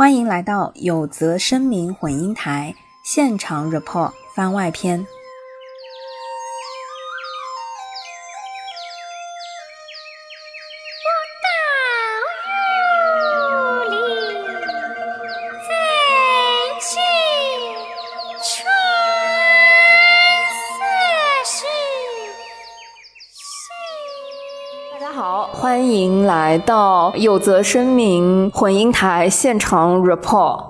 欢迎来到有则声明混音台现场 report 番外篇。到有则声明混音台现场 report。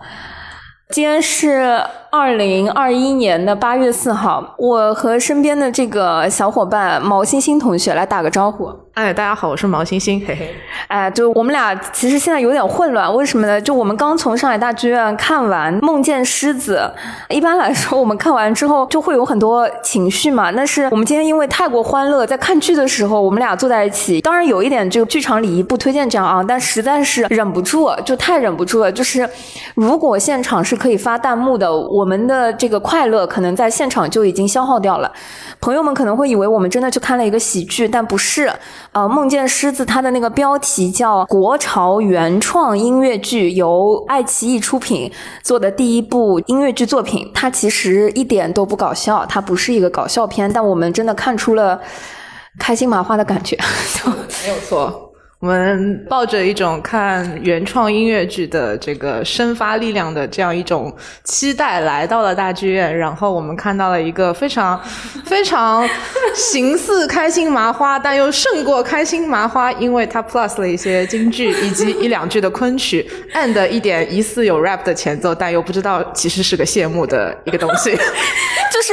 今天是。二零二一年的八月四号，我和身边的这个小伙伴毛星星同学来打个招呼。哎，大家好，我是毛星星，嘿嘿。哎，就我们俩其实现在有点混乱，为什么呢？就我们刚从上海大剧院看完《梦见狮子》，一般来说我们看完之后就会有很多情绪嘛。但是我们今天因为太过欢乐，在看剧的时候我们俩坐在一起，当然有一点这个剧场礼仪不推荐这样啊，但实在是忍不住，就太忍不住了。就是如果现场是可以发弹幕的，我们的这个快乐可能在现场就已经消耗掉了。朋友们可能会以为我们真的去看了一个喜剧，但不是。呃，《梦见狮子》它的那个标题叫国潮原创音乐剧，由爱奇艺出品做的第一部音乐剧作品。它其实一点都不搞笑，它不是一个搞笑片，但我们真的看出了开心麻花的感觉，没有错。我们抱着一种看原创音乐剧的这个生发力量的这样一种期待来到了大剧院，然后我们看到了一个非常 非常形似开心麻花，但又胜过开心麻花，因为它 plus 了一些京剧以及一两句的昆曲，and 一点疑似有 rap 的前奏，但又不知道其实是个谢幕的一个东西。就是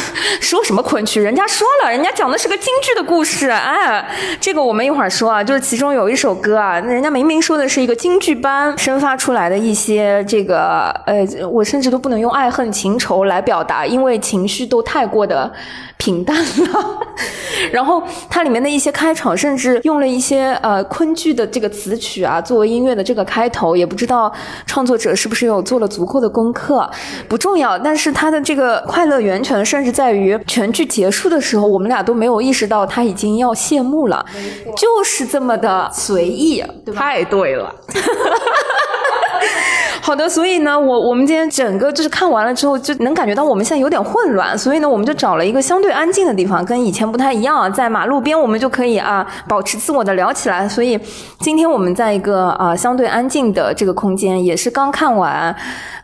说什么昆曲，人家说了，人家讲的是个京剧的故事。哎，这个我们一会儿说啊，就是其中有一首歌啊，人家明明说的是一个京剧班生发出来的一些这个呃，我甚至都不能用爱恨情仇来表达，因为情绪都太过的平淡了。然后它里面的一些开场，甚至用了一些呃昆剧的这个词曲啊作为音乐的这个开头，也不知道创作者是不是有做了足够的功课，不重要。但是它的这个快乐源泉，甚至在于全剧结束的时候，我们俩都没有意识到它已经要谢幕了，就是这么的随意，对吧？太对了。好的，所以呢，我我们今天整个就是看完了之后，就能感觉到我们现在有点混乱，所以呢，我们就找了一个相对安静的地方，跟以前不太一样，在马路边，我们就可以啊保持自我的聊起来。所以今天我们在一个啊相对安静的这个空间，也是刚看完。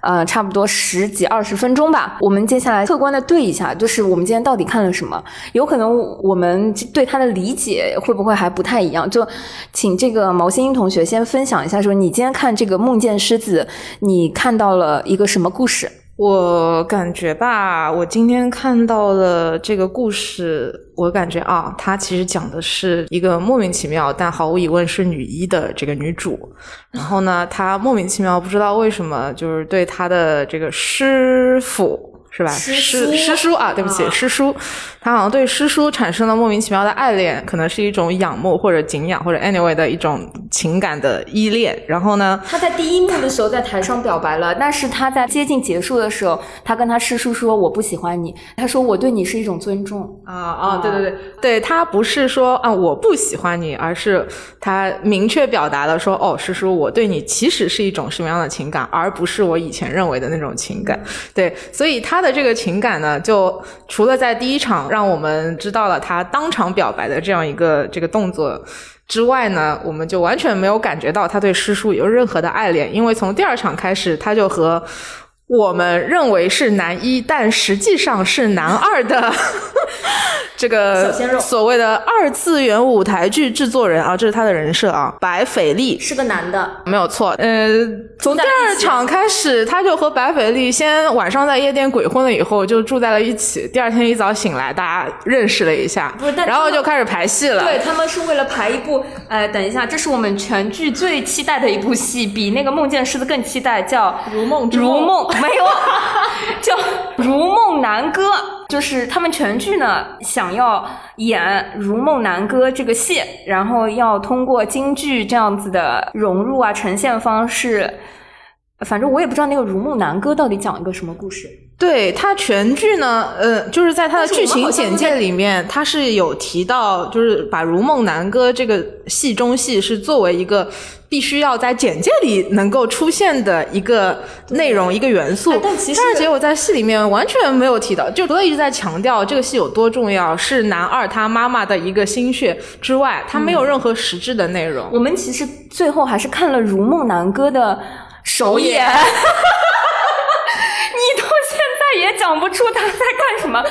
呃，差不多十几二十分钟吧。我们接下来客观的对一下，就是我们今天到底看了什么？有可能我们对他的理解会不会还不太一样？就请这个毛星星同学先分享一下，说你今天看这个《梦见狮子》，你看到了一个什么故事？我感觉吧，我今天看到的这个故事，我感觉啊，它其实讲的是一个莫名其妙，但毫无疑问是女一的这个女主。然后呢，她莫名其妙不知道为什么，就是对她的这个师傅。是吧？师师叔啊，对不起，师叔，他好像对师叔产生了莫名其妙的爱恋，可能是一种仰慕或者敬仰或者 anyway 的一种情感的依恋。然后呢，他在第一幕的时候在台上表白了，但是他在接近结束的时候，他跟他师叔说：“我不喜欢你。”他说：“我对你是一种尊重。”啊啊，对对对，对他不是说啊我不喜欢你，而是他明确表达了说：“哦，师叔，我对你其实是一种什么样的情感，而不是我以前认为的那种情感。”对，所以他他的。这个情感呢，就除了在第一场让我们知道了他当场表白的这样一个这个动作之外呢，我们就完全没有感觉到他对师叔有任何的爱恋，因为从第二场开始，他就和。我们认为是男一，但实际上是男二的 这个所谓的二次元舞台剧制作人啊，这是他的人设啊。白斐丽是个男的，没有错。呃，从第二场开始，他就和白斐丽先晚上在夜店鬼混了，以后就住在了一起。第二天一早醒来，大家认识了一下，然后就开始排戏了。对他们是为了排一部，呃，等一下，这是我们全剧最期待的一部戏，比那个《梦见狮子》更期待，叫《如梦如梦》。没有，叫《如梦南歌》，就是他们全剧呢想要演《如梦南歌》这个戏，然后要通过京剧这样子的融入啊呈现方式，反正我也不知道那个《如梦南歌》到底讲一个什么故事。对它全剧呢，呃，就是在它的剧情简介里面，它是有提到，就是把《如梦南歌》这个戏中戏是作为一个必须要在简介里能够出现的一个内容、一个元素。但其实，但是结果在戏里面完全没有提到，就除了一直在强调这个戏有多重要，是男二他妈妈的一个心血之外，他没有任何实质的内容。我们其实最后还是看了《如梦南歌》的首演。你到现在也讲不出他在干什么。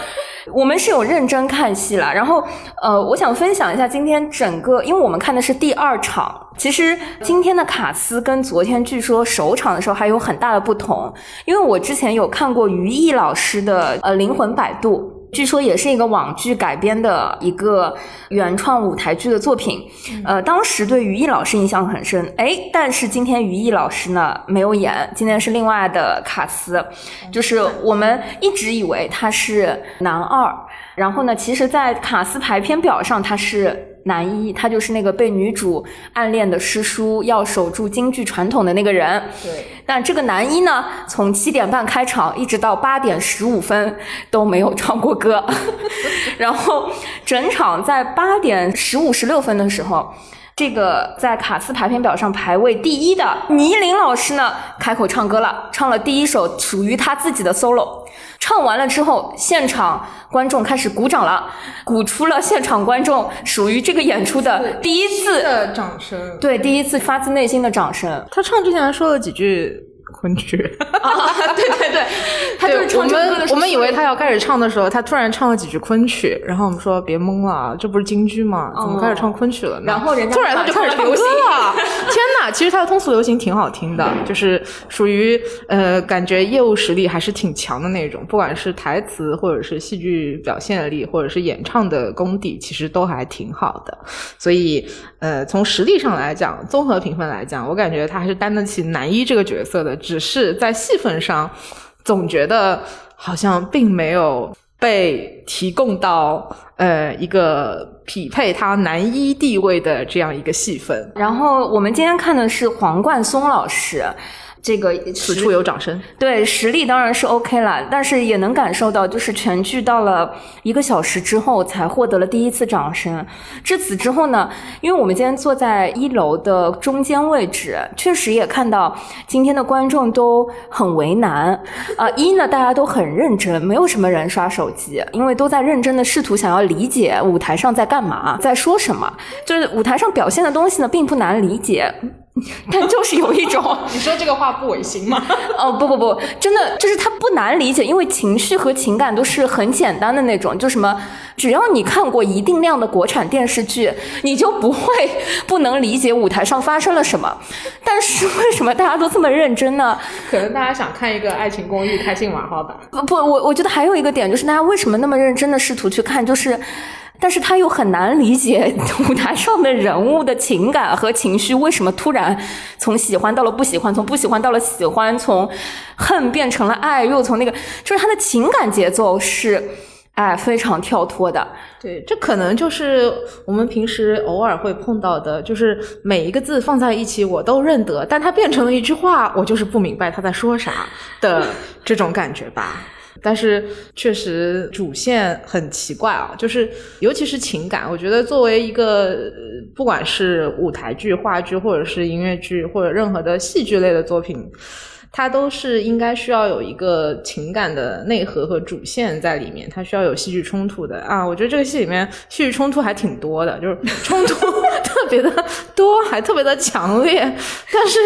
我们是有认真看戏了，然后呃，我想分享一下今天整个，因为我们看的是第二场，其实今天的卡斯跟昨天据说首场的时候还有很大的不同，因为我之前有看过于毅老师的呃《灵魂摆渡》。据说也是一个网剧改编的一个原创舞台剧的作品，呃，当时对于毅老师印象很深，哎，但是今天于毅老师呢没有演，今天是另外的卡斯，就是我们一直以为他是男二，然后呢，其实，在卡斯排片表上他是。男一，他就是那个被女主暗恋的师叔，要守住京剧传统的那个人。对。但这个男一呢，从七点半开场一直到八点十五分都没有唱过歌。然后整场在八点十五十六分的时候，这个在卡斯排片表上排位第一的倪琳老师呢，开口唱歌了，唱了第一首属于他自己的 solo。唱完了之后，现场观众开始鼓掌了，鼓出了现场观众属于这个演出的第一次的掌声。对，第一次发自内心的掌声。他唱之前还说了几句。昆曲，对对对，他就是唱我们我们以为他要开始唱的时候，他突然唱了几句昆曲，然后我们说别懵了，这不是京剧吗？怎么开始唱昆曲了呢？然后人家突然他就开始唱歌了，天哪！其实他的通俗流行挺好听的，就是属于呃感觉业务实力还是挺强的那种，不管是台词或者是戏剧表现力，或者是演唱的功底，其实都还挺好的。所以呃从实力上来讲，综合评分来讲，我感觉他还是担得起男一这个角色的。只是在戏份上，总觉得好像并没有被提供到呃一个匹配他男一地位的这样一个戏份。然后我们今天看的是黄冠松老师。这个此处有掌声。对，实力当然是 OK 了，但是也能感受到，就是全剧到了一个小时之后才获得了第一次掌声。至此之后呢，因为我们今天坐在一楼的中间位置，确实也看到今天的观众都很为难啊。一呢，大家都很认真，没有什么人刷手机，因为都在认真的试图想要理解舞台上在干嘛，在说什么。就是舞台上表现的东西呢，并不难理解。但就是有一种，你说这个话不违心吗？哦不不不，真的就是它不难理解，因为情绪和情感都是很简单的那种。就什么，只要你看过一定量的国产电视剧，你就不会不能理解舞台上发生了什么。但是为什么大家都这么认真呢？可能大家想看一个爱情公寓开心麻花吧。不不，我我觉得还有一个点就是，大家为什么那么认真的试图去看，就是。但是他又很难理解 舞台上的人物的情感和情绪为什么突然从喜欢到了不喜欢，从不喜欢到了喜欢，从恨变成了爱，又从那个，就是他的情感节奏是哎非常跳脱的。对，这可能就是我们平时偶尔会碰到的，就是每一个字放在一起我都认得，但它变成了一句话，我就是不明白他在说啥的这种感觉吧。但是确实主线很奇怪啊，就是尤其是情感，我觉得作为一个不管是舞台剧、话剧，或者是音乐剧，或者任何的戏剧类的作品。它都是应该需要有一个情感的内核和主线在里面，它需要有戏剧冲突的啊。我觉得这个戏里面戏剧冲突还挺多的，就是 冲突特别的多，还特别的强烈，但是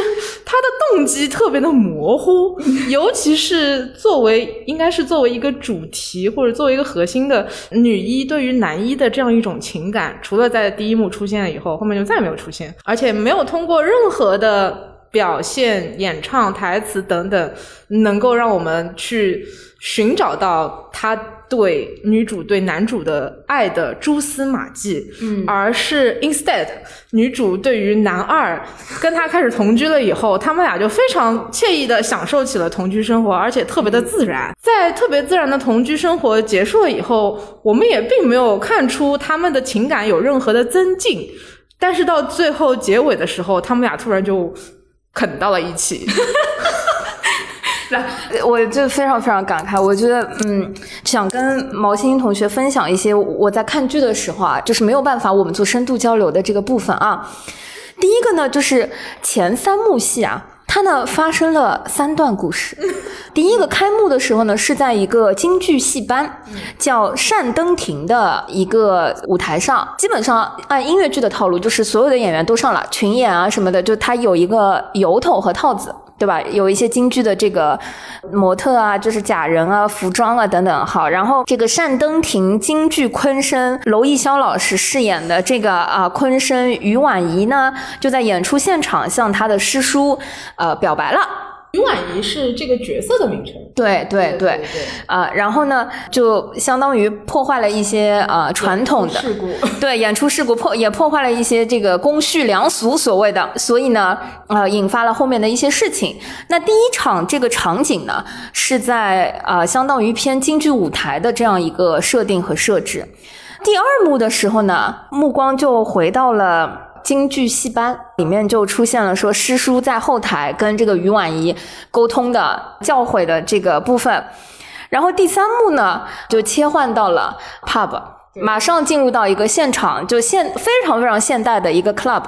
它的动机特别的模糊，尤其是作为应该是作为一个主题或者作为一个核心的女一对于男一的这样一种情感，除了在第一幕出现了以后，后面就再也没有出现，而且没有通过任何的。表现、演唱、台词等等，能够让我们去寻找到他对女主对男主的爱的蛛丝马迹，嗯，而是 instead 女主对于男二跟他开始同居了以后，他们俩就非常惬意的享受起了同居生活，而且特别的自然。在特别自然的同居生活结束了以后，我们也并没有看出他们的情感有任何的增进，但是到最后结尾的时候，他们俩突然就。啃到了一起，来，我就非常非常感慨。我觉得，嗯，想跟毛欣欣同学分享一些我在看剧的时候啊，就是没有办法我们做深度交流的这个部分啊。第一个呢，就是前三幕戏啊。它呢发生了三段故事。第一个开幕的时候呢，是在一个京剧戏班，叫善登亭的一个舞台上。基本上按音乐剧的套路，就是所有的演员都上了群演啊什么的，就他有一个由头和套子。对吧？有一些京剧的这个模特啊，就是假人啊、服装啊等等。好，然后这个单登亭京剧昆生娄艺潇老师饰演的这个啊昆生于婉仪呢，就在演出现场向他的师叔呃表白了。于婉仪是这个角色的名称，对对对，啊，然后呢，就相当于破坏了一些呃传统的事故，对，演出事故破也破坏了一些这个公序良俗所谓的，所以呢，呃，引发了后面的一些事情。那第一场这个场景呢，是在呃相当于偏京剧舞台的这样一个设定和设置。第二幕的时候呢，目光就回到了。京剧戏班里面就出现了说师叔在后台跟这个于婉仪沟通的教诲的这个部分，然后第三幕呢就切换到了 pub。马上进入到一个现场，就现非常非常现代的一个 club。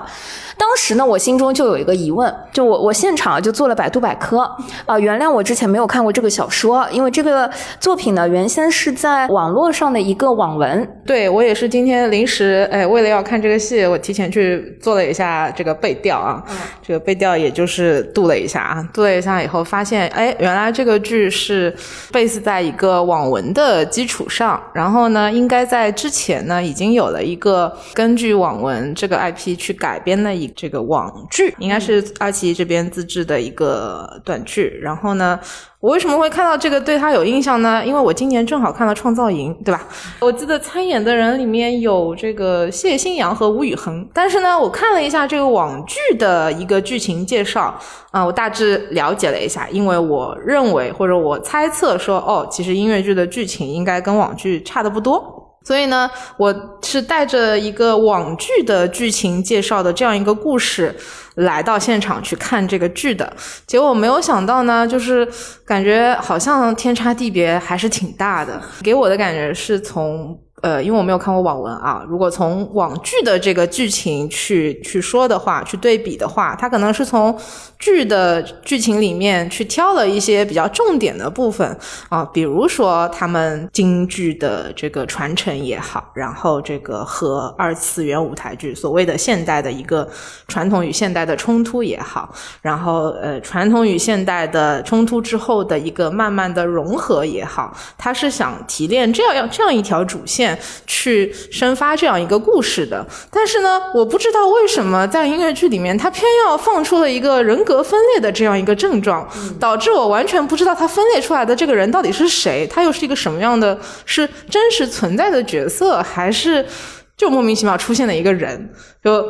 当时呢，我心中就有一个疑问，就我我现场就做了百度百科啊，原谅我之前没有看过这个小说，因为这个作品呢原先是在网络上的一个网文。对我也是今天临时哎，为了要看这个戏，我提前去做了一下这个背调啊，这个背调也就是度了一下啊，度了一下以后发现，哎，原来这个剧是 base 在一个网文的基础上，然后呢，应该在之前呢，已经有了一个根据网文这个 IP 去改编的一这个网剧，应该是爱奇艺这边自制的一个短剧。然后呢，我为什么会看到这个对他有印象呢？因为我今年正好看了《创造营》，对吧？我记得参演的人里面有这个谢欣阳和吴宇恒。但是呢，我看了一下这个网剧的一个剧情介绍啊，我大致了解了一下，因为我认为或者我猜测说，哦，其实音乐剧的剧情应该跟网剧差的不多。所以呢，我是带着一个网剧的剧情介绍的这样一个故事来到现场去看这个剧的，结果没有想到呢，就是感觉好像天差地别还是挺大的，给我的感觉是从。呃，因为我没有看过网文啊，如果从网剧的这个剧情去去说的话，去对比的话，它可能是从剧的剧情里面去挑了一些比较重点的部分啊，比如说他们京剧的这个传承也好，然后这个和二次元舞台剧所谓的现代的一个传统与现代的冲突也好，然后呃传统与现代的冲突之后的一个慢慢的融合也好，他是想提炼这样这样一条主线。去生发这样一个故事的，但是呢，我不知道为什么在音乐剧里面，他偏要放出了一个人格分裂的这样一个症状，导致我完全不知道他分裂出来的这个人到底是谁，他又是一个什么样的，是真实存在的角色，还是就莫名其妙出现的一个人，就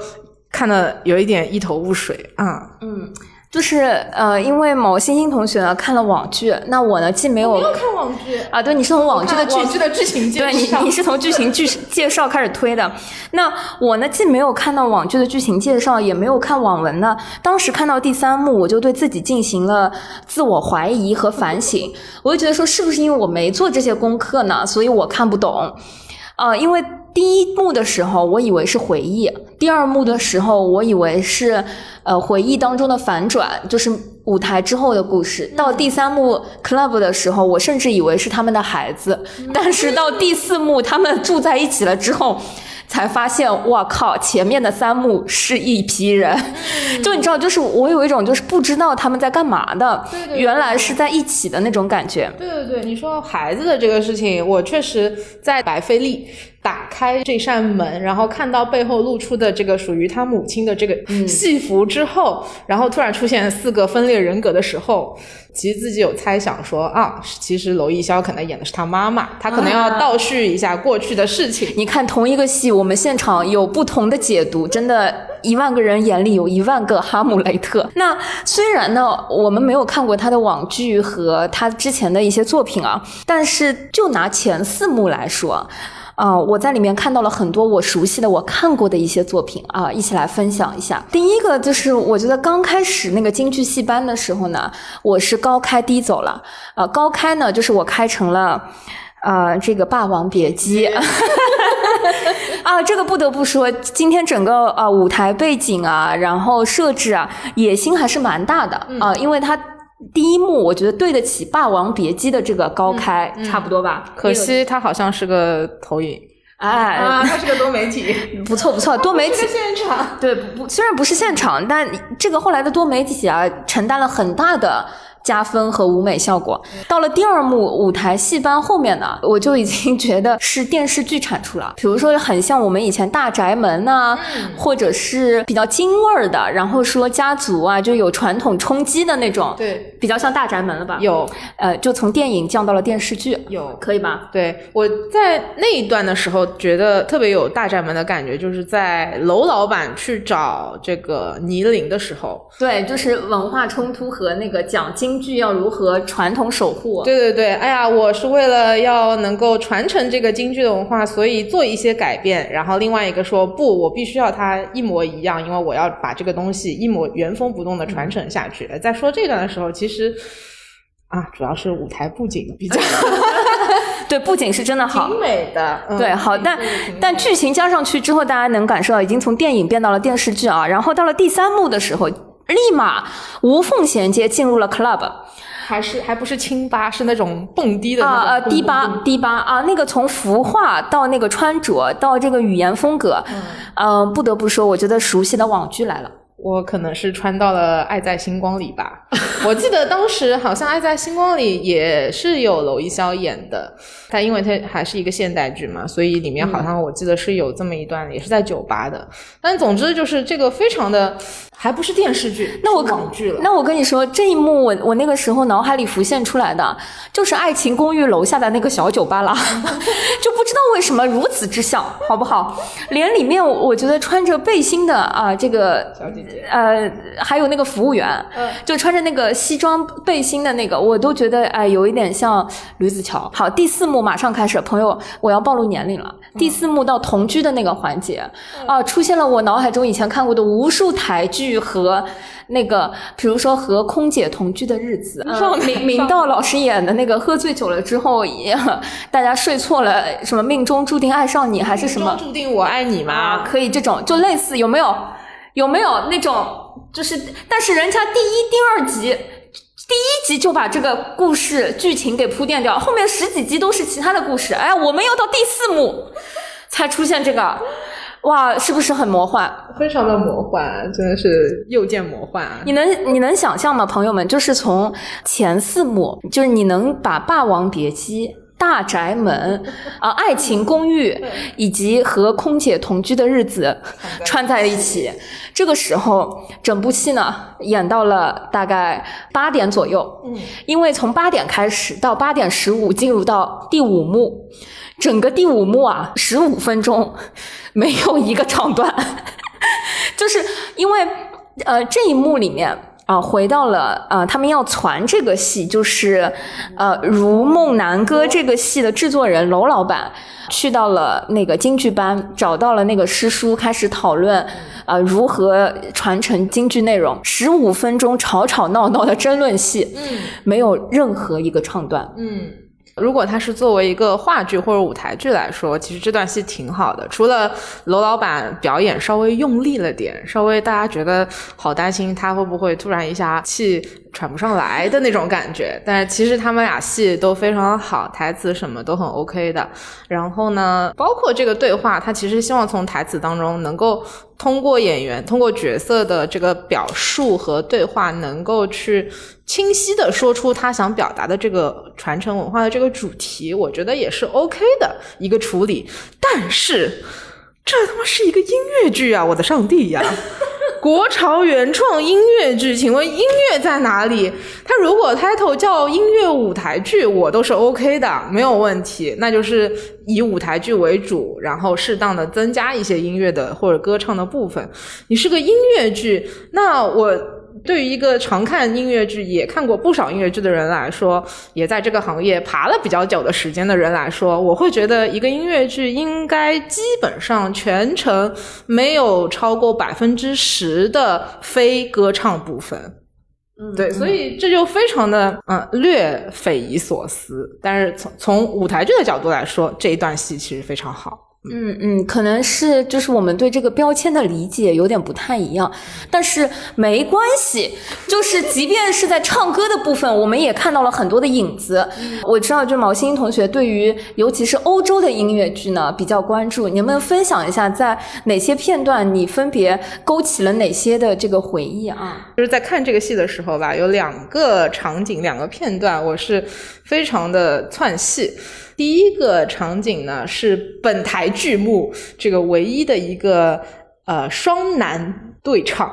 看的有一点一头雾水啊。嗯。就是呃，因为某星星同学呢看了网剧，那我呢既没有没有看网剧啊，对，你是从网剧的剧剧的剧情介绍，对你你是从剧情剧介绍开始推的。那我呢既没有看到网剧的剧情介绍，也没有看网文呢。当时看到第三幕，我就对自己进行了自我怀疑和反省，我就觉得说是不是因为我没做这些功课呢，所以我看不懂。呃，因为第一幕的时候，我以为是回忆；第二幕的时候，我以为是呃回忆当中的反转，就是舞台之后的故事。到第三幕 club 的时候，我甚至以为是他们的孩子。但是到第四幕，他们住在一起了之后，才发现，我靠，前面的三幕是一批人。就你知道，就是我有一种就是不知道他们在干嘛的，原来是在一起的那种感觉。对对对，你说孩子的这个事情，我确实在白费力。打开这扇门，然后看到背后露出的这个属于他母亲的这个戏服之后，然后突然出现四个分裂人格的时候，其实自己有猜想说啊，其实娄艺潇可能演的是他妈妈，他可能要倒叙一下过去的事情。你看同一个戏，我们现场有不同的解读，真的，一万个人眼里有一万个哈姆雷特。那虽然呢，我们没有看过他的网剧和他之前的一些作品啊，但是就拿前四幕来说。啊，我在里面看到了很多我熟悉的、我看过的一些作品啊，一起来分享一下。第一个就是，我觉得刚开始那个京剧戏班的时候呢，我是高开低走了。呃，高开呢，就是我开成了啊，这个《霸王别姬》啊，这个不得不说，今天整个啊舞台背景啊，然后设置啊，野心还是蛮大的啊，因为它第一幕我觉得对得起《霸王别姬》的这个高开，差不多吧。可惜它好像是个投影，哎，它是个多媒体，不 错不错，多媒体。现场，对，不虽然不是现场，但这个后来的多媒体啊，承担了很大的。加分和舞美效果，到了第二幕舞台戏班后面呢，我就已经觉得是电视剧产出了。比如说，很像我们以前大宅门呐，或者是比较京味儿的，然后说家族啊，就有传统冲击的那种，对，比较像大宅门了吧？有，呃，就从电影降到了电视剧，有，可以吧？对，我在那一段的时候觉得特别有大宅门的感觉，就是在楼老板去找这个倪玲的时候，对，就是文化冲突和那个讲京。京剧要如何传统守护？对对对，哎呀，我是为了要能够传承这个京剧的文化，所以做一些改变。然后另外一个说不，我必须要它一模一样，因为我要把这个东西一模原封不动的传承下去。在说这段的时候，其实啊，主要是舞台布景比较 对，布景是真的好，挺美的。对，好，但但剧情加上去之后，大家能感受到已经从电影变到了电视剧啊。然后到了第三幕的时候。立马无缝衔接进入了 club，还是还不是清吧，是那种蹦迪的啊啊迪吧迪吧啊，那个从服化到那个穿着到这个语言风格，嗯，不得不说，我觉得熟悉的网剧来了。我可能是穿到了《爱在星光里》吧，我记得当时好像《爱在星光里》也是有娄艺潇演的，但因为它还是一个现代剧嘛，所以里面好像我记得是有这么一段，也是在酒吧的。但总之就是这个非常的。还不是电视剧，那我网剧了。那我跟你说，这一幕我我那个时候脑海里浮现出来的，就是《爱情公寓》楼下的那个小酒吧啦，就不知道为什么如此之像，好不好？连里面我觉得穿着背心的啊，这个小姐姐，呃，还有那个服务员，就穿着那个西装背心的那个，我都觉得哎，有一点像吕子乔。好，第四幕马上开始，朋友，我要暴露年龄了。第四幕到同居的那个环节啊，出现了我脑海中以前看过的无数台剧。和那个，比如说和空姐同居的日子，明 明道老师演的那个，喝醉酒了之后，大家睡错了，什么命中注定爱上你，还是什么注定我爱你吗？可以这种，就类似有没有？有没有那种？就是，但是人家第一、第二集，第一集就把这个故事剧情给铺垫掉，后面十几集都是其他的故事。哎，我们要到第四幕才出现这个。哇，是不是很魔幻？非常的魔幻，真的是又见魔幻。你能你能想象吗，朋友们？就是从前四幕，就是你能把《霸王别姬》《大宅门》啊，《爱情公寓》以及和空姐同居的日子串在一起。这个时候，整部戏呢演到了大概八点左右。嗯，因为从八点开始到八点十五进入到第五幕。整个第五幕啊，十五分钟 没有一个唱段，就是因为呃这一幕里面啊，回到了啊他们要传这个戏，就是呃《如梦南歌》这个戏的制作人娄老板去到了那个京剧班，找到了那个师叔，开始讨论啊如何传承京剧内容。十五分钟吵吵闹闹的争论戏，嗯，没有任何一个唱段，嗯。如果它是作为一个话剧或者舞台剧来说，其实这段戏挺好的。除了楼老板表演稍微用力了点，稍微大家觉得好担心他会不会突然一下气喘不上来的那种感觉。但是其实他们俩戏都非常好，台词什么都很 OK 的。然后呢，包括这个对话，他其实希望从台词当中能够通过演员、通过角色的这个表述和对话，能够去。清晰的说出他想表达的这个传承文化的这个主题，我觉得也是 OK 的一个处理。但是，这他妈是一个音乐剧啊！我的上帝呀，国潮原创音乐剧，请问音乐在哪里？它如果 title 叫音乐舞台剧，我都是 OK 的，没有问题。那就是以舞台剧为主，然后适当的增加一些音乐的或者歌唱的部分。你是个音乐剧，那我。对于一个常看音乐剧、也看过不少音乐剧的人来说，也在这个行业爬了比较久的时间的人来说，我会觉得一个音乐剧应该基本上全程没有超过百分之十的非歌唱部分。嗯，对，所以这就非常的嗯略匪夷所思。但是从从舞台剧的角度来说，这一段戏其实非常好。嗯嗯，可能是就是我们对这个标签的理解有点不太一样，但是没关系，就是即便是在唱歌的部分，我们也看到了很多的影子。我知道，就毛欣欣同学对于尤其是欧洲的音乐剧呢比较关注，你能不能分享一下在哪些片段你分别勾起了哪些的这个回忆啊？就是在看这个戏的时候吧，有两个场景、两个片段，我是非常的窜戏。第一个场景呢是本台剧目这个唯一的一个呃双男对唱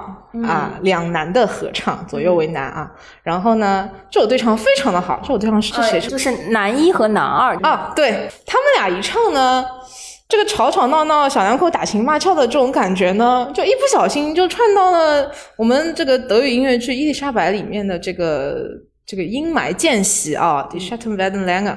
啊，两男的合唱，左右为难啊。然后呢，这首对唱非常的好，这首对唱是这谁？就是男一和男二啊，对他们俩一唱呢，这个吵吵闹闹、小两口打情骂俏的这种感觉呢，就一不小心就串到了我们这个德语音乐剧《伊丽莎白》里面的这个这个阴霾间隙啊，The Schatten werden länger。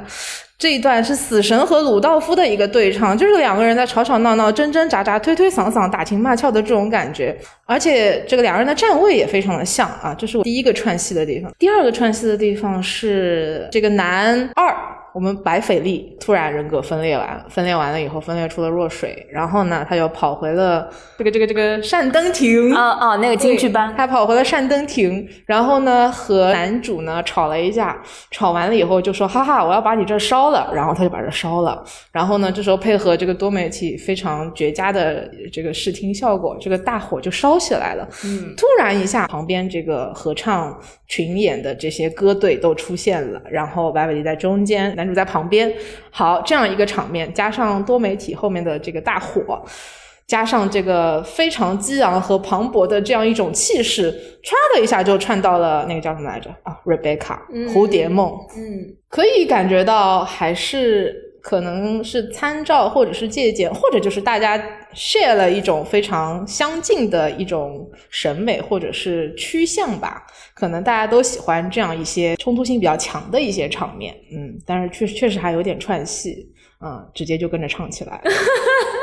这一段是死神和鲁道夫的一个对唱，就是两个人在吵吵闹闹、争挣扎扎、推推搡搡、打情骂俏的这种感觉，而且这个两个人的站位也非常的像啊，这是我第一个串戏的地方。第二个串戏的地方是这个男二。我们白斐丽突然人格分裂完，分裂完了以后分裂出了弱水，然后呢，他又跑回了这个这个这个善登亭啊啊那个京剧班，他跑回了善登亭，然后呢和男主呢吵了一架，吵完了以后就说哈哈我要把你这烧了，然后他就把这烧了，然后呢这时候配合这个多媒体非常绝佳的这个视听效果，这个大火就烧起来了，嗯，突然一下旁边这个合唱群演的这些歌队都出现了，然后白斐丽在中间。男主在旁边，好，这样一个场面，加上多媒体后面的这个大火，加上这个非常激昂和磅礴的这样一种气势，唰的一下就串到了那个叫什么来着啊，Rebecca，蝴蝶梦，嗯，可以感觉到还是。可能是参照，或者是借鉴，或者就是大家 share 了一种非常相近的一种审美，或者是趋向吧。可能大家都喜欢这样一些冲突性比较强的一些场面，嗯，但是确确实还有点串戏，嗯，直接就跟着唱起来。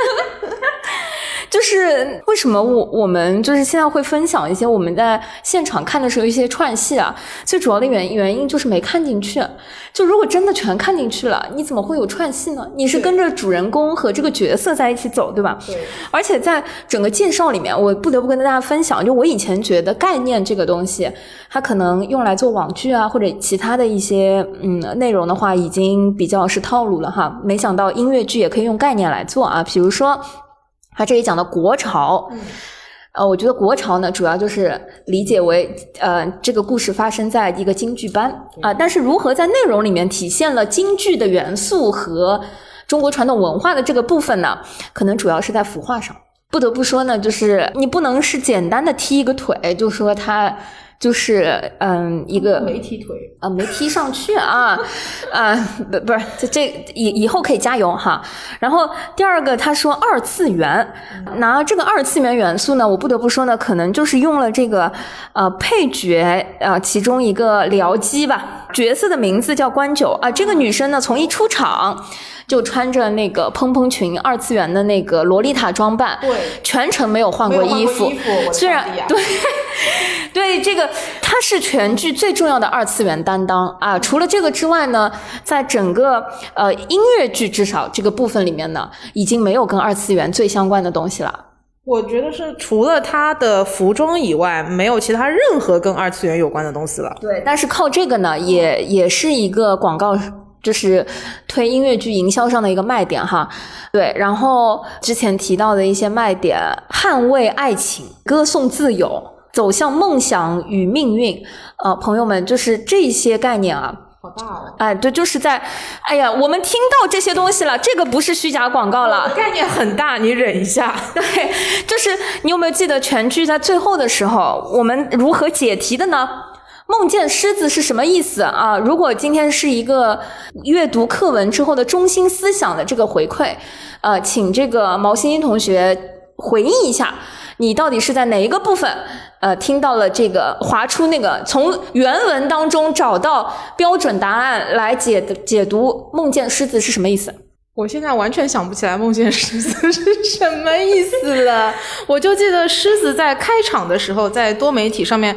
就是为什么我我们就是现在会分享一些我们在现场看的时候一些串戏啊？最主要的原原因就是没看进去。就如果真的全看进去了，你怎么会有串戏呢？你是跟着主人公和这个角色在一起走，对吧？对。而且在整个介绍里面，我不得不跟大家分享，就我以前觉得概念这个东西，它可能用来做网剧啊或者其他的一些嗯内容的话，已经比较是套路了哈。没想到音乐剧也可以用概念来做啊，比如说。他这里讲的国潮，呃，我觉得国潮呢，主要就是理解为，呃，这个故事发生在一个京剧班啊，但是如何在内容里面体现了京剧的元素和中国传统文化的这个部分呢？可能主要是在服化上。不得不说呢，就是你不能是简单的踢一个腿，就说他。就是嗯，一个没踢腿啊，没踢上去啊，啊，不不是，这这以以后可以加油哈。然后第二个，他说二次元，拿这个二次元元素呢，我不得不说呢，可能就是用了这个呃配角啊其中一个僚机吧，角色的名字叫关九啊，这个女生呢从一出场。就穿着那个蓬蓬裙，二次元的那个洛丽塔装扮，对，全程没有换过衣服。虽然对，对，这个她是全剧最重要的二次元担当啊。除了这个之外呢，在整个呃音乐剧至少这个部分里面呢，已经没有跟二次元最相关的东西了。我觉得是除了他的服装以外，没有其他任何跟二次元有关的东西了。对，但是靠这个呢，也也是一个广告。就是推音乐剧营销上的一个卖点哈，对，然后之前提到的一些卖点，捍卫爱情，歌颂自由，走向梦想与命运，呃，朋友们，就是这些概念啊，好大哦，哎，对，就是在，哎呀，我们听到这些东西了，这个不是虚假广告了，概念很大，你忍一下，对，就是你有没有记得全剧在最后的时候，我们如何解题的呢？梦见狮子是什么意思啊？如果今天是一个阅读课文之后的中心思想的这个回馈，呃，请这个毛欣欣同学回应一下，你到底是在哪一个部分，呃，听到了这个划出那个从原文当中找到标准答案来解解读梦见狮子是什么意思？我现在完全想不起来梦见狮子是什么意思了，我就记得狮子在开场的时候在多媒体上面。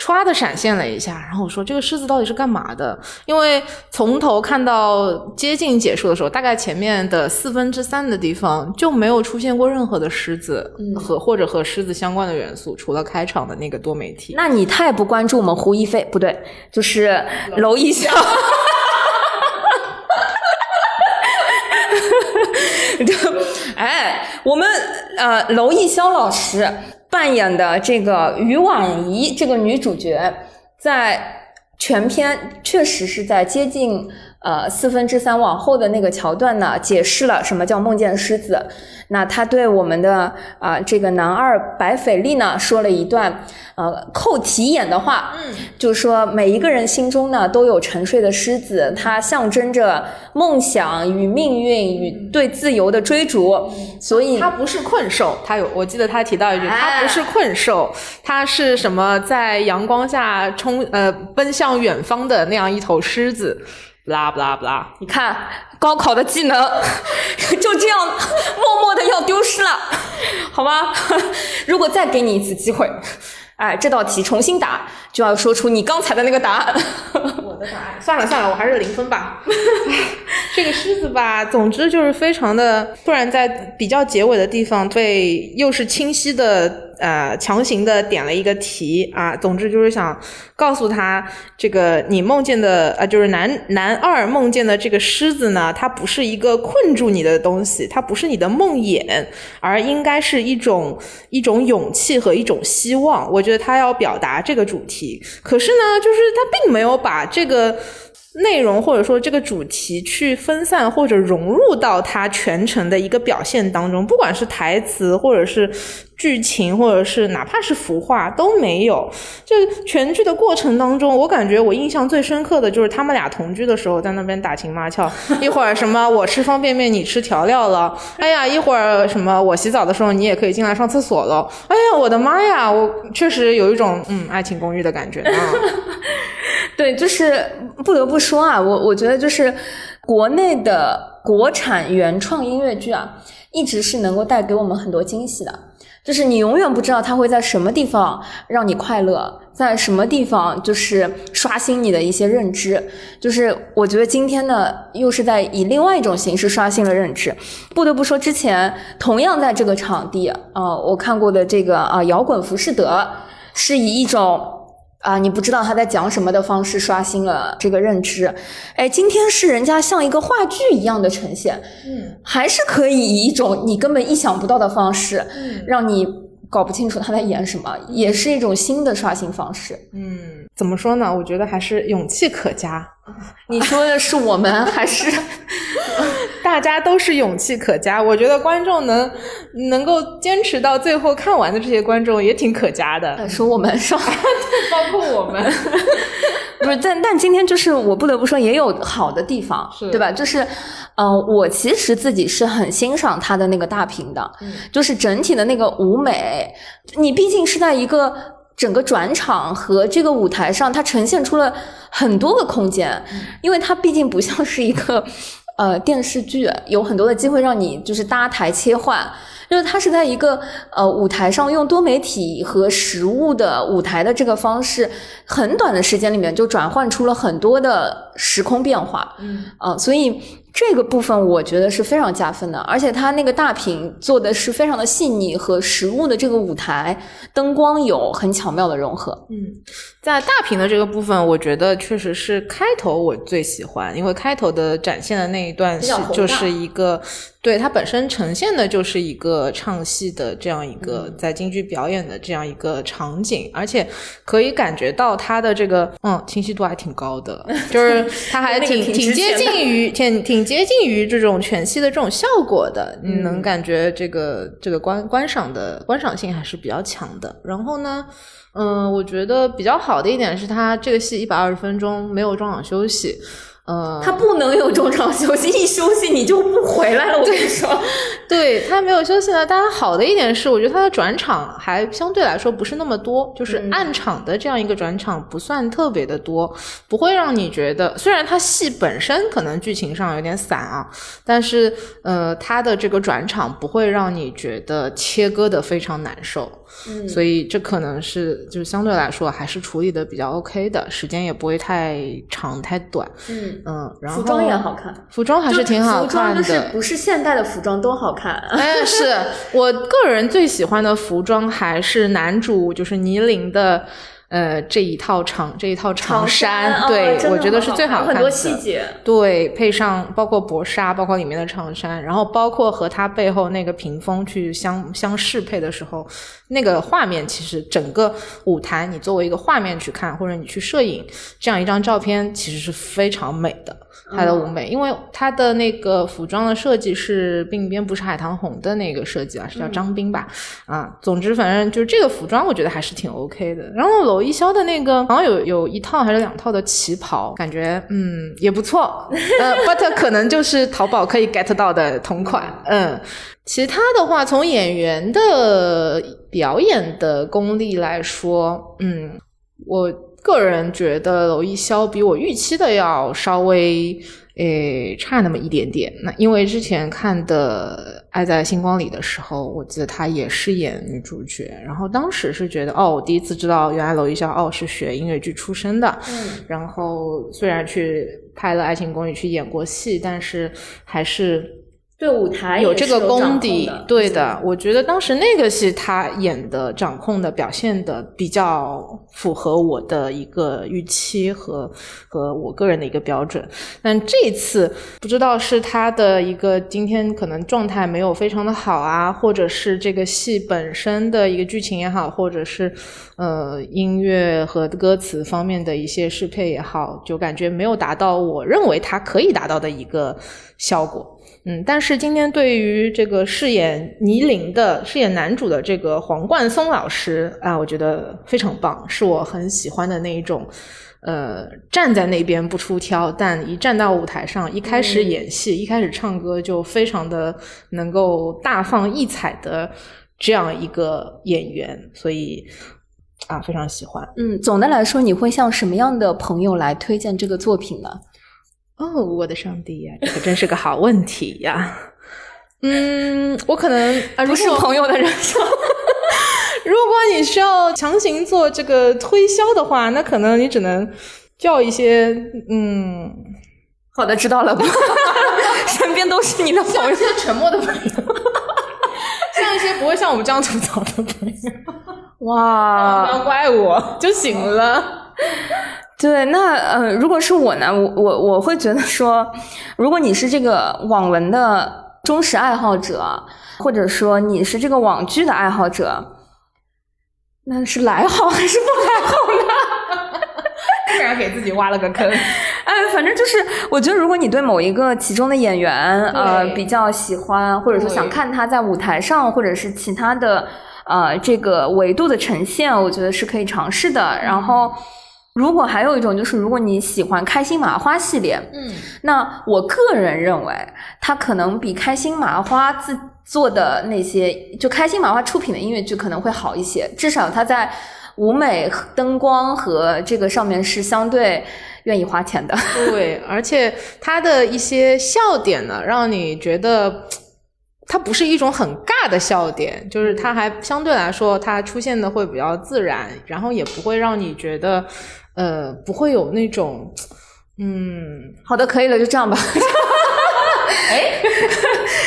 歘的闪现了一下，然后我说这个狮子到底是干嘛的？因为从头看到接近结束的时候，大概前面的四分之三的地方就没有出现过任何的狮子和或者和狮子相关的元素，除了开场的那个多媒体。那你太不关注我们胡一菲，不对，就是娄艺潇。哎，我们呃，娄艺潇老师扮演的这个于婉仪这个女主角，在全片确实是在接近呃四分之三往后的那个桥段呢，解释了什么叫梦见狮子。那他对我们的啊这个男二白斐利呢说了一段呃扣题眼的话，嗯，就是说每一个人心中呢都有沉睡的狮子，它象征着梦想与命运与对自由的追逐，所以它不是困兽，它有我记得他提到一句，它不是困兽，它是什么在阳光下冲呃奔向远方的那样一头狮子。不啦不啦不啦！你看高考的技能就这样默默的要丢失了，好吗？如果再给你一次机会，哎，这道题重新答，就要说出你刚才的那个答案。我的答案，算了算了，我还是零分吧。这个狮子吧，总之就是非常的突然，在比较结尾的地方被又是清晰的。呃，强行的点了一个题啊，总之就是想告诉他，这个你梦见的呃，就是男男二梦见的这个狮子呢，它不是一个困住你的东西，它不是你的梦魇，而应该是一种一种勇气和一种希望。我觉得他要表达这个主题，可是呢，就是他并没有把这个。内容或者说这个主题去分散或者融入到它全程的一个表现当中，不管是台词或者是剧情，或者是哪怕是服化都没有。这全剧的过程当中，我感觉我印象最深刻的就是他们俩同居的时候在那边打情骂俏，一会儿什么我吃方便面你吃调料了，哎呀一会儿什么我洗澡的时候你也可以进来上厕所了，哎呀我的妈呀，我确实有一种嗯爱情公寓的感觉啊。对，就是不得不说啊，我我觉得就是国内的国产原创音乐剧啊，一直是能够带给我们很多惊喜的。就是你永远不知道它会在什么地方让你快乐，在什么地方就是刷新你的一些认知。就是我觉得今天呢，又是在以另外一种形式刷新了认知。不得不说，之前同样在这个场地啊，我看过的这个啊摇滚浮士德，是以一种。啊，你不知道他在讲什么的方式刷新了这个认知，哎，今天是人家像一个话剧一样的呈现，嗯，还是可以以一种你根本意想不到的方式，嗯，让你搞不清楚他在演什么，也是一种新的刷新方式，嗯，怎么说呢？我觉得还是勇气可嘉。你说的是我们还是？大家都是勇气可嘉，我觉得观众能能够坚持到最后看完的这些观众也挺可嘉的。说我们是吧？包括我们，不是？但但今天就是我不得不说也有好的地方，对吧？就是，嗯，我其实自己是很欣赏他的那个大屏的，就是整体的那个舞美。你毕竟是在一个整个转场和这个舞台上，它呈现出了很多个空间，因为它毕竟不像是一个。呃，电视剧有很多的机会让你就是搭台切换，就是它是在一个呃舞台上用多媒体和实物的舞台的这个方式，很短的时间里面就转换出了很多的时空变化，嗯，啊，所以。这个部分我觉得是非常加分的，而且它那个大屏做的是非常的细腻，和实物的这个舞台灯光有很巧妙的融合。嗯，在大屏的这个部分，我觉得确实是开头我最喜欢，因为开头的展现的那一段是就是一个。对它本身呈现的就是一个唱戏的这样一个在京剧表演的这样一个场景，而且可以感觉到它的这个嗯清晰度还挺高的，就是它还挺挺接近于挺挺接近于这种全息的这种效果的，你能感觉这个这个观观赏的观赏性还是比较强的。然后呢，嗯，我觉得比较好的一点是它这个戏一百二十分钟没有中场休息。呃，他不能有中场休息，一休息你就不回来了。我跟你说，对他没有休息呢。当然，好的一点是，我觉得他的转场还相对来说不是那么多，就是暗场的这样一个转场不算特别的多，不会让你觉得，虽然他戏本身可能剧情上有点散啊，但是呃，他的这个转场不会让你觉得切割的非常难受。嗯，所以这可能是就是相对来说还是处理的比较 OK 的，时间也不会太长太短。嗯嗯，然后服装也好看，服装还是挺好看的。服装就是不是现代的服装都好看。哎，是 我个人最喜欢的服装还是男主就是倪琳的。呃，这一套长这一套长衫，对我觉得是最好看的。很多细节，对，配上包括薄纱，包括里面的长衫，然后包括和它背后那个屏风去相相适配的时候，那个画面其实整个舞台，你作为一个画面去看，或者你去摄影这样一张照片，其实是非常美的。它的舞美，因为它的那个服装的设计是鬓边不是海棠红的那个设计啊，是叫张斌吧？啊，总之反正就是这个服装，我觉得还是挺 OK 的。然后娄艺潇的那个好像有有一套还是两套的旗袍，感觉嗯也不错。呃，but 可能就是淘宝可以 get 到的同款。嗯，其他的话，从演员的表演的功力来说，嗯，我。个人觉得娄艺潇比我预期的要稍微诶差那么一点点。那因为之前看的《爱在星光里》的时候，我记得她也是演女主角，然后当时是觉得哦，我第一次知道原来娄艺潇哦是学音乐剧出身的。嗯。然后虽然去拍了《爱情公寓》去演过戏，但是还是。对舞台有这个功底，对的。我觉得当时那个戏他演的、掌控的、表现的比较符合我的一个预期和和我个人的一个标准。但这次不知道是他的一个今天可能状态没有非常的好啊，或者是这个戏本身的一个剧情也好，或者是呃音乐和歌词方面的一些适配也好，就感觉没有达到我认为他可以达到的一个效果。嗯，但是今天对于这个饰演倪琳的、饰演男主的这个黄冠松老师啊，我觉得非常棒，是我很喜欢的那一种，呃，站在那边不出挑，但一站到舞台上，一开始演戏、一开始唱歌就非常的能够大放异彩的这样一个演员，所以啊，非常喜欢。嗯，总的来说，你会向什么样的朋友来推荐这个作品呢？哦，我的上帝呀，这可真是个好问题呀！嗯，我可能啊不是朋友的人生。如果你需要强行做这个推销的话，那可能你只能叫一些嗯，好的，知道了。身边都是你的朋友，一些沉默的朋友，像一些不会像我们这样吐槽的朋友。哇，不要怪我就行了。对，那呃，如果是我呢，我我我会觉得说，如果你是这个网文的忠实爱好者，或者说你是这个网剧的爱好者，那是来好还是不来好呢？突然给自己挖了个坑。哎，反正就是，我觉得如果你对某一个其中的演员呃比较喜欢，或者说想看他在舞台上或者是其他的呃这个维度的呈现，我觉得是可以尝试的。然后。如果还有一种就是，如果你喜欢开心麻花系列，嗯，那我个人认为，它可能比开心麻花自做的那些，就开心麻花出品的音乐剧可能会好一些，至少它在舞美、灯光和这个上面是相对愿意花钱的。对，而且它的一些笑点呢，让你觉得它不是一种很尬的笑点，就是它还相对来说它出现的会比较自然，然后也不会让你觉得。呃，不会有那种，嗯，好的，可以了，就这样吧。哎，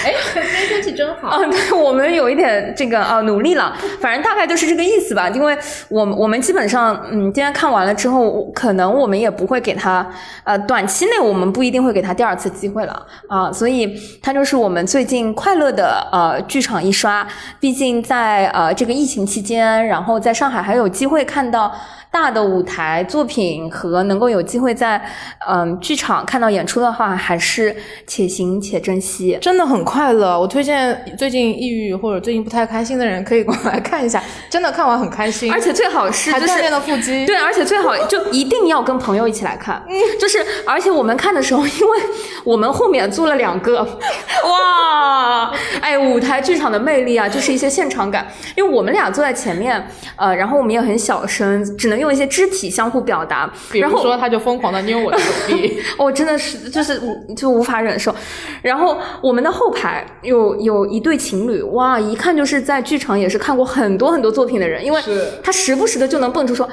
哎，今天天气真好。嗯，对我们有一点这个啊，努力了。反正大概就是这个意思吧。因为我我们基本上，嗯，今天看完了之后，可能我们也不会给他，呃，短期内我们不一定会给他第二次机会了啊。所以，他就是我们最近快乐的呃剧场一刷。毕竟在呃这个疫情期间，然后在上海还有机会看到。大的舞台作品和能够有机会在嗯剧场看到演出的话，还是且行。且珍惜。真的很快乐。我推荐最近抑郁或者最近不太开心的人可以过来看一下，真的看完很开心，而且最好是就是还锻炼了腹肌。对，而且最好 就一定要跟朋友一起来看，就是而且我们看的时候，因为我们后面租了两个，哇，哎，舞台剧场的魅力啊，就是一些现场感，因为我们俩坐在前面，呃，然后我们也很小声，只能用一些肢体相互表达，比如说他就疯狂的捏我的手臂，我真的是就是就无法忍受。然后我们的后排有有一对情侣，哇，一看就是在剧场也是看过很多很多作品的人，因为他时不时的就能蹦出说。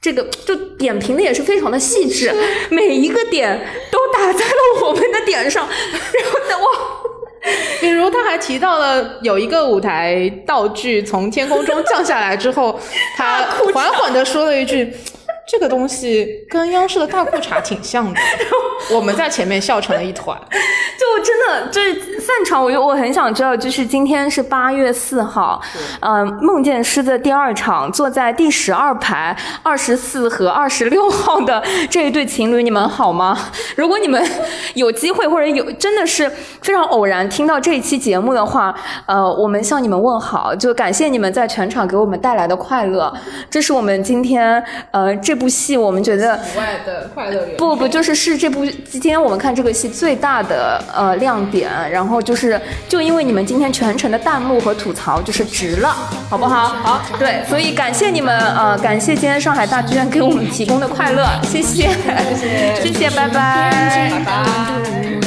这个就点评的也是非常的细致，每一个点都打在了我们的点上，然后呢，哇，比如他还提到了有一个舞台道具从天空中降下来之后，他缓缓的说了一句。这个东西跟央视的大裤衩挺像的，我们在前面笑成了一团。就真的就是散场，我就我很想知道，就是今天是八月四号，嗯，梦见师的第二场，坐在第十二排二十四和二十六号的这一对情侣，你们好吗？如果你们有机会或者有真的是非常偶然听到这一期节目的话，呃，我们向你们问好，就感谢你们在全场给我们带来的快乐，这是我们今天呃这。这部戏我们觉得，不不就是是这部今天我们看这个戏最大的呃亮点，然后就是就因为你们今天全程的弹幕和吐槽就是值了，好不好？好，对，所以感谢你们呃，感谢今天上海大剧院给我们提供的快乐，谢谢，谢谢，拜拜，拜拜。